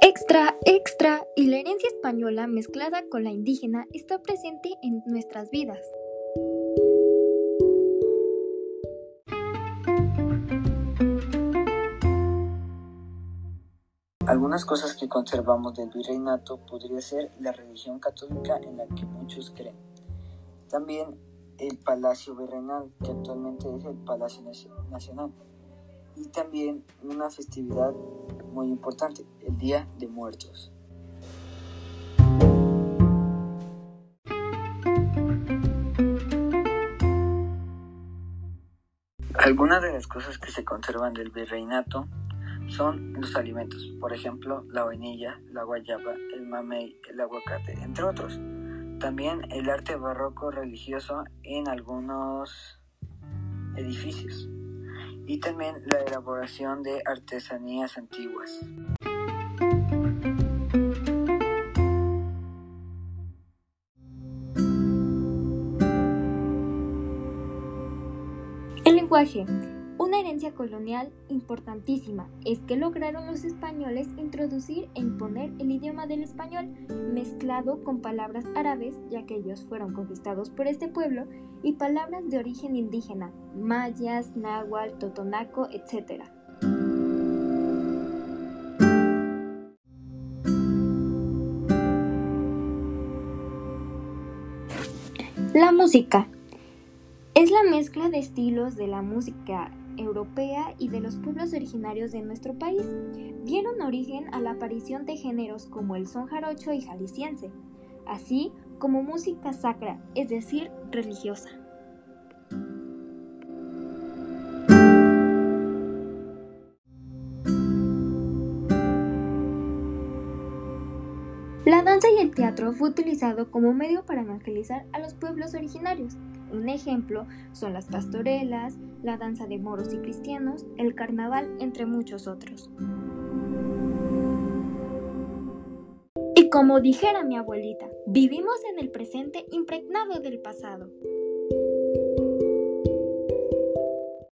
Extra, extra, y la herencia española mezclada con la indígena está presente en nuestras vidas. Algunas cosas que conservamos del virreinato podría ser la religión católica en la que muchos creen. También el Palacio Virreinal, que actualmente es el Palacio Nacional. Y también una festividad muy importante, el Día de Muertos. Algunas de las cosas que se conservan del virreinato son los alimentos, por ejemplo, la vainilla, la guayaba, el mamey, el aguacate, entre otros. También el arte barroco religioso en algunos edificios y también la elaboración de artesanías antiguas. El lenguaje una herencia colonial importantísima es que lograron los españoles introducir e imponer el idioma del español mezclado con palabras árabes, ya que ellos fueron conquistados por este pueblo, y palabras de origen indígena, mayas, náhuatl, totonaco, etc. La música es la mezcla de estilos de la música europea y de los pueblos originarios de nuestro país, dieron origen a la aparición de géneros como el son jarocho y jalisciense, así como música sacra, es decir, religiosa. La danza y el teatro fue utilizado como medio para evangelizar a los pueblos originarios. Un ejemplo son las pastorelas, la danza de moros y cristianos, el carnaval, entre muchos otros. Y como dijera mi abuelita, vivimos en el presente impregnado del pasado.